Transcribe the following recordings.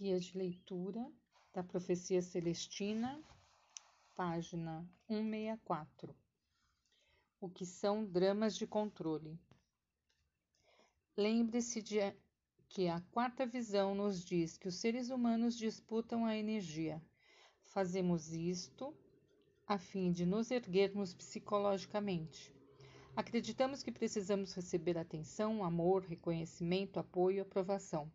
Guia de leitura da Profecia Celestina, página 164. O que são dramas de controle? Lembre-se de que a quarta visão nos diz que os seres humanos disputam a energia. Fazemos isto a fim de nos erguermos psicologicamente. Acreditamos que precisamos receber atenção, amor, reconhecimento, apoio aprovação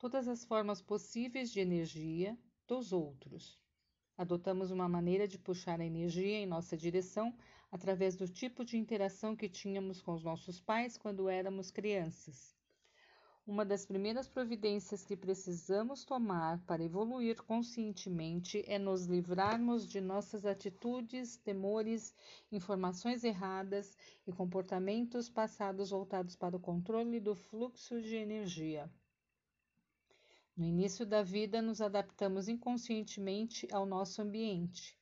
todas as formas possíveis de energia dos outros. Adotamos uma maneira de puxar a energia em nossa direção através do tipo de interação que tínhamos com os nossos pais quando éramos crianças. Uma das primeiras providências que precisamos tomar para evoluir conscientemente é nos livrarmos de nossas atitudes, temores, informações erradas e comportamentos passados voltados para o controle do fluxo de energia. No início da vida, nos adaptamos inconscientemente ao nosso ambiente,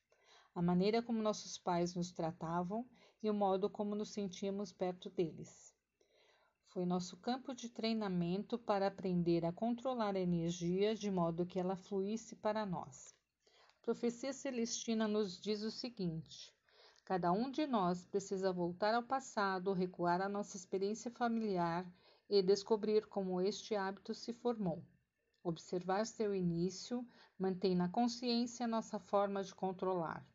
a maneira como nossos pais nos tratavam e o modo como nos sentíamos perto deles. Foi nosso campo de treinamento para aprender a controlar a energia de modo que ela fluísse para nós. A profecia celestina nos diz o seguinte: cada um de nós precisa voltar ao passado, recuar à nossa experiência familiar e descobrir como este hábito se formou. Observar seu início mantém na consciência nossa forma de controlar.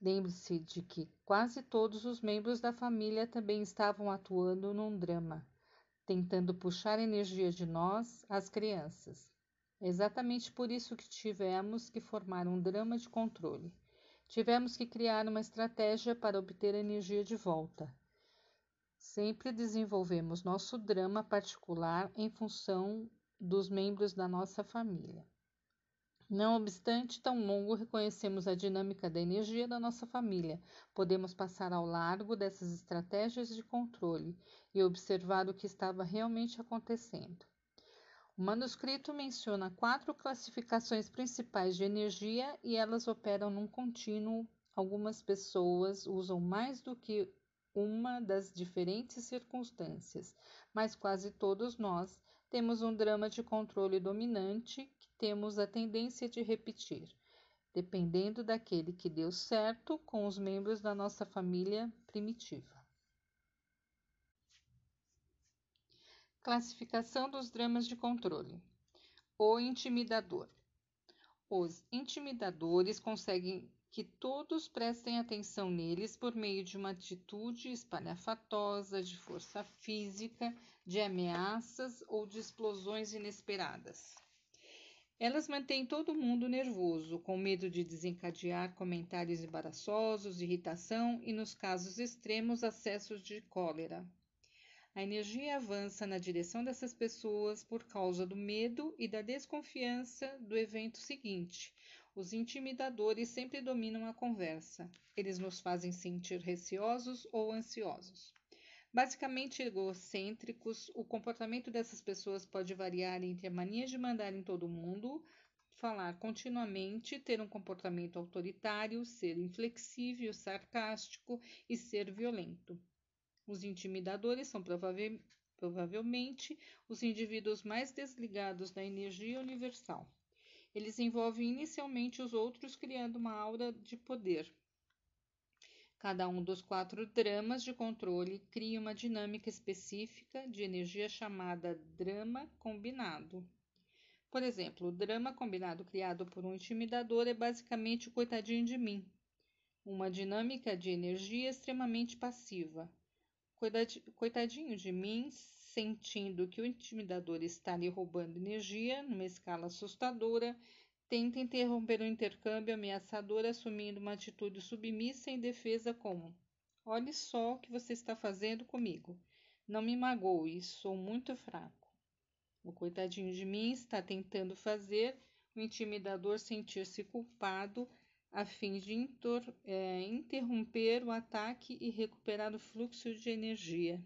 Lembre-se de que quase todos os membros da família também estavam atuando num drama, tentando puxar energia de nós, as crianças. É exatamente por isso que tivemos que formar um drama de controle. Tivemos que criar uma estratégia para obter energia de volta. Sempre desenvolvemos nosso drama particular em função dos membros da nossa família. Não obstante tão longo, reconhecemos a dinâmica da energia da nossa família. Podemos passar ao largo dessas estratégias de controle e observar o que estava realmente acontecendo. O manuscrito menciona quatro classificações principais de energia e elas operam num contínuo. Algumas pessoas usam mais do que uma das diferentes circunstâncias, mas quase todos nós temos um drama de controle dominante que temos a tendência de repetir, dependendo daquele que deu certo com os membros da nossa família primitiva. Classificação dos dramas de controle. O intimidador. Os intimidadores conseguem que todos prestem atenção neles por meio de uma atitude espalhafatosa, de força física, de ameaças ou de explosões inesperadas. Elas mantêm todo mundo nervoso, com medo de desencadear comentários embaraçosos, irritação e, nos casos extremos, acessos de cólera. A energia avança na direção dessas pessoas por causa do medo e da desconfiança do evento seguinte, os intimidadores sempre dominam a conversa. Eles nos fazem sentir receosos ou ansiosos. Basicamente egocêntricos, o comportamento dessas pessoas pode variar entre a mania de mandar em todo mundo, falar continuamente, ter um comportamento autoritário, ser inflexível, sarcástico e ser violento. Os intimidadores são provavelmente os indivíduos mais desligados da energia universal. Eles envolvem inicialmente os outros, criando uma aura de poder. Cada um dos quatro dramas de controle cria uma dinâmica específica de energia chamada drama combinado. Por exemplo, o drama combinado criado por um intimidador é basicamente o coitadinho de mim, uma dinâmica de energia extremamente passiva. Coitadinho de mim sentindo que o intimidador está lhe roubando energia numa escala assustadora, tenta interromper o intercâmbio ameaçador assumindo uma atitude submissa em defesa como Olhe só o que você está fazendo comigo. Não me magoe, sou muito fraco. O coitadinho de mim está tentando fazer o intimidador sentir-se culpado a fim de é, interromper o ataque e recuperar o fluxo de energia.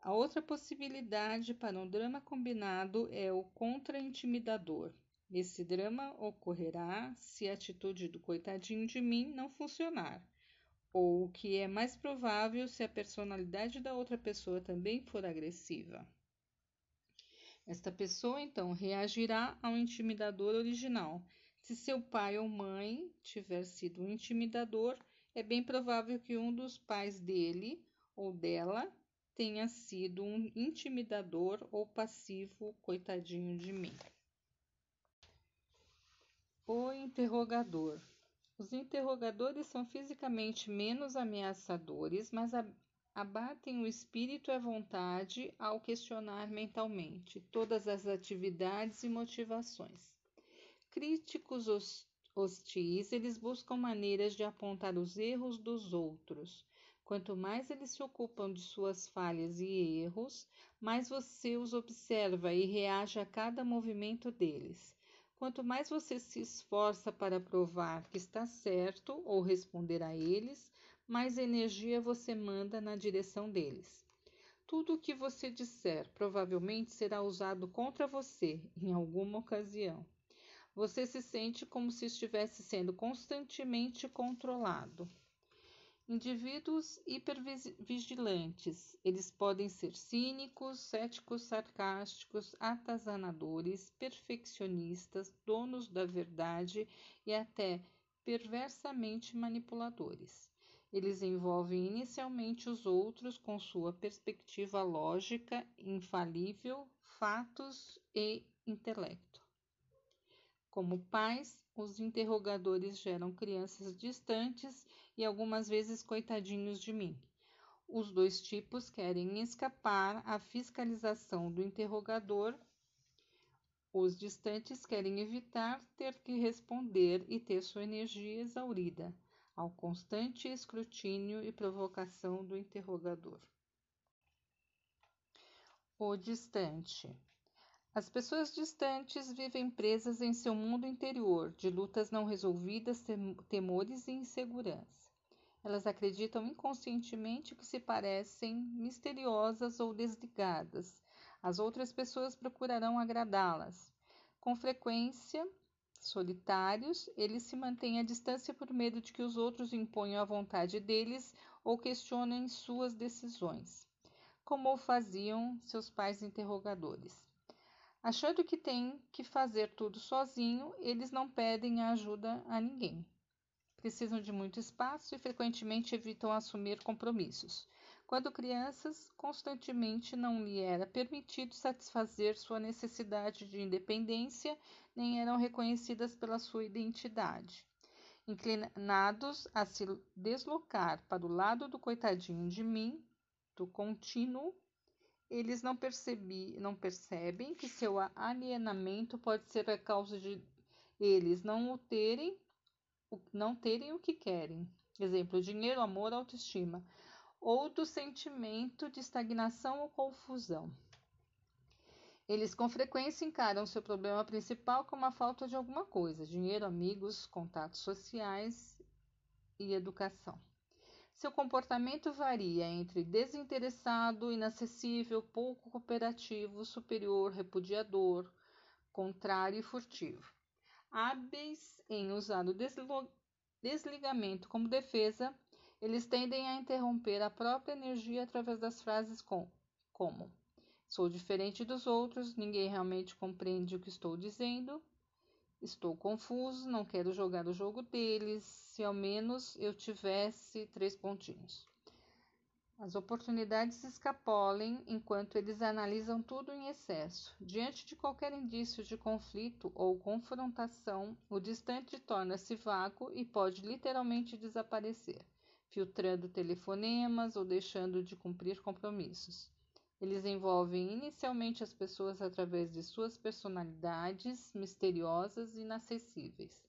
A outra possibilidade para um drama combinado é o contra-intimidador. Esse drama ocorrerá se a atitude do coitadinho de mim não funcionar, ou o que é mais provável se a personalidade da outra pessoa também for agressiva. Esta pessoa então reagirá ao intimidador original. Se seu pai ou mãe tiver sido um intimidador, é bem provável que um dos pais dele ou dela tenha sido um intimidador ou passivo, coitadinho de mim. Interrogador. Os interrogadores são fisicamente menos ameaçadores, mas abatem o espírito e a vontade ao questionar mentalmente todas as atividades e motivações. Críticos hostis, eles buscam maneiras de apontar os erros dos outros, Quanto mais eles se ocupam de suas falhas e erros, mais você os observa e reage a cada movimento deles. Quanto mais você se esforça para provar que está certo ou responder a eles, mais energia você manda na direção deles. Tudo o que você disser provavelmente será usado contra você em alguma ocasião. Você se sente como se estivesse sendo constantemente controlado. Indivíduos hipervigilantes. Eles podem ser cínicos, céticos, sarcásticos, atazanadores, perfeccionistas, donos da verdade e até perversamente manipuladores. Eles envolvem inicialmente os outros com sua perspectiva lógica, infalível, fatos e intelecto. Como pais, os interrogadores geram crianças distantes e algumas vezes coitadinhos de mim. Os dois tipos querem escapar à fiscalização do interrogador. Os distantes querem evitar ter que responder e ter sua energia exaurida ao constante escrutínio e provocação do interrogador. O distante. As pessoas distantes vivem presas em seu mundo interior, de lutas não resolvidas, temores e insegurança. Elas acreditam inconscientemente que se parecem misteriosas ou desligadas. As outras pessoas procurarão agradá-las. Com frequência, solitários, eles se mantêm à distância por medo de que os outros imponham a vontade deles ou questionem suas decisões, como faziam seus pais interrogadores. Achando que têm que fazer tudo sozinho, eles não pedem ajuda a ninguém. Precisam de muito espaço e frequentemente evitam assumir compromissos. Quando crianças, constantemente não lhe era permitido satisfazer sua necessidade de independência, nem eram reconhecidas pela sua identidade. Inclinados a se deslocar para o lado do coitadinho de mim, do contínuo, eles não, percebi, não percebem que seu alienamento pode ser a causa de eles não o terem, não terem o que querem. Exemplo: dinheiro, amor, autoestima. Ou do sentimento de estagnação ou confusão. Eles com frequência encaram seu problema principal como a falta de alguma coisa: dinheiro, amigos, contatos sociais e educação. Seu comportamento varia entre desinteressado, inacessível, pouco cooperativo, superior, repudiador, contrário e furtivo. Hábeis em usar o desligamento como defesa, eles tendem a interromper a própria energia através das frases com, como Sou diferente dos outros, ninguém realmente compreende o que estou dizendo, Estou confuso, não quero jogar o jogo deles. Se ao menos eu tivesse três pontinhos. As oportunidades escapolem enquanto eles analisam tudo em excesso. Diante de qualquer indício de conflito ou confrontação, o distante torna-se vago e pode literalmente desaparecer, filtrando telefonemas ou deixando de cumprir compromissos. Eles envolvem inicialmente as pessoas através de suas personalidades misteriosas e inacessíveis.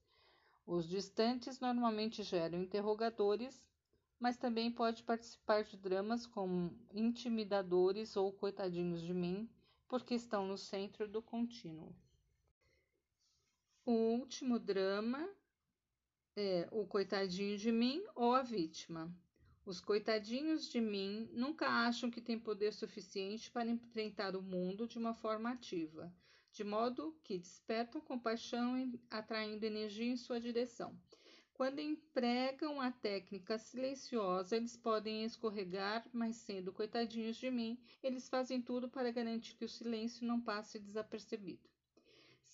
Os distantes normalmente geram interrogadores, mas também pode participar de dramas como intimidadores ou coitadinhos de mim, porque estão no centro do contínuo. O último drama é o coitadinho de mim ou a vítima. Os coitadinhos de mim nunca acham que têm poder suficiente para enfrentar o mundo de uma forma ativa, de modo que despertam compaixão atraindo energia em sua direção. Quando empregam a técnica silenciosa, eles podem escorregar, mas sendo coitadinhos de mim, eles fazem tudo para garantir que o silêncio não passe desapercebido.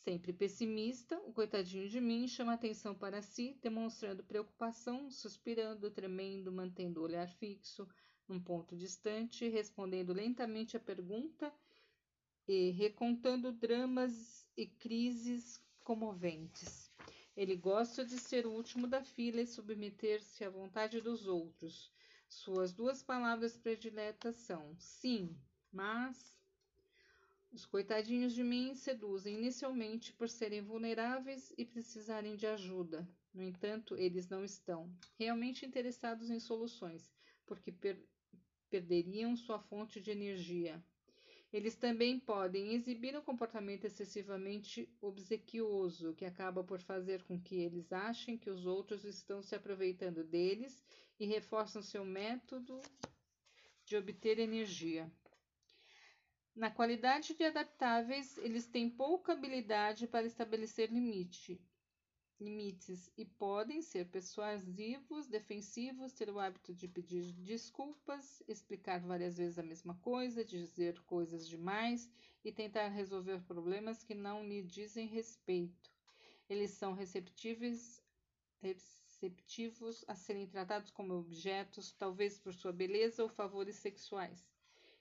Sempre pessimista, o coitadinho de mim chama atenção para si, demonstrando preocupação, suspirando, tremendo, mantendo o olhar fixo num ponto distante, respondendo lentamente a pergunta e recontando dramas e crises comoventes. Ele gosta de ser o último da fila e submeter-se à vontade dos outros. Suas duas palavras prediletas são sim, mas. Os coitadinhos de mim seduzem inicialmente por serem vulneráveis e precisarem de ajuda. No entanto, eles não estão realmente interessados em soluções, porque per perderiam sua fonte de energia. Eles também podem exibir um comportamento excessivamente obsequioso, que acaba por fazer com que eles achem que os outros estão se aproveitando deles e reforçam seu método de obter energia. Na qualidade de adaptáveis, eles têm pouca habilidade para estabelecer limite, limites e podem ser persuasivos, defensivos, ter o hábito de pedir desculpas, explicar várias vezes a mesma coisa, dizer coisas demais e tentar resolver problemas que não lhe dizem respeito. Eles são receptíveis, receptivos a serem tratados como objetos, talvez por sua beleza ou favores sexuais.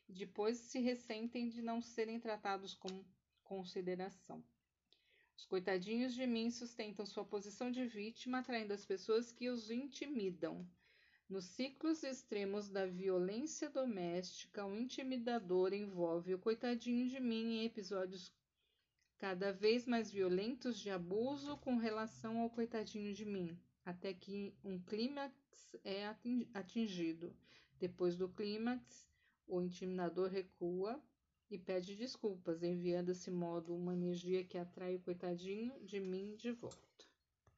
Depois se ressentem de não serem tratados com consideração. Os coitadinhos de mim sustentam sua posição de vítima, atraindo as pessoas que os intimidam. Nos ciclos extremos da violência doméstica, o intimidador envolve o coitadinho de mim em episódios cada vez mais violentos de abuso com relação ao coitadinho de mim, até que um clímax é atingido. Depois do clímax, o intimidador recua e pede desculpas, enviando desse modo uma energia que atrai o coitadinho de mim de volta.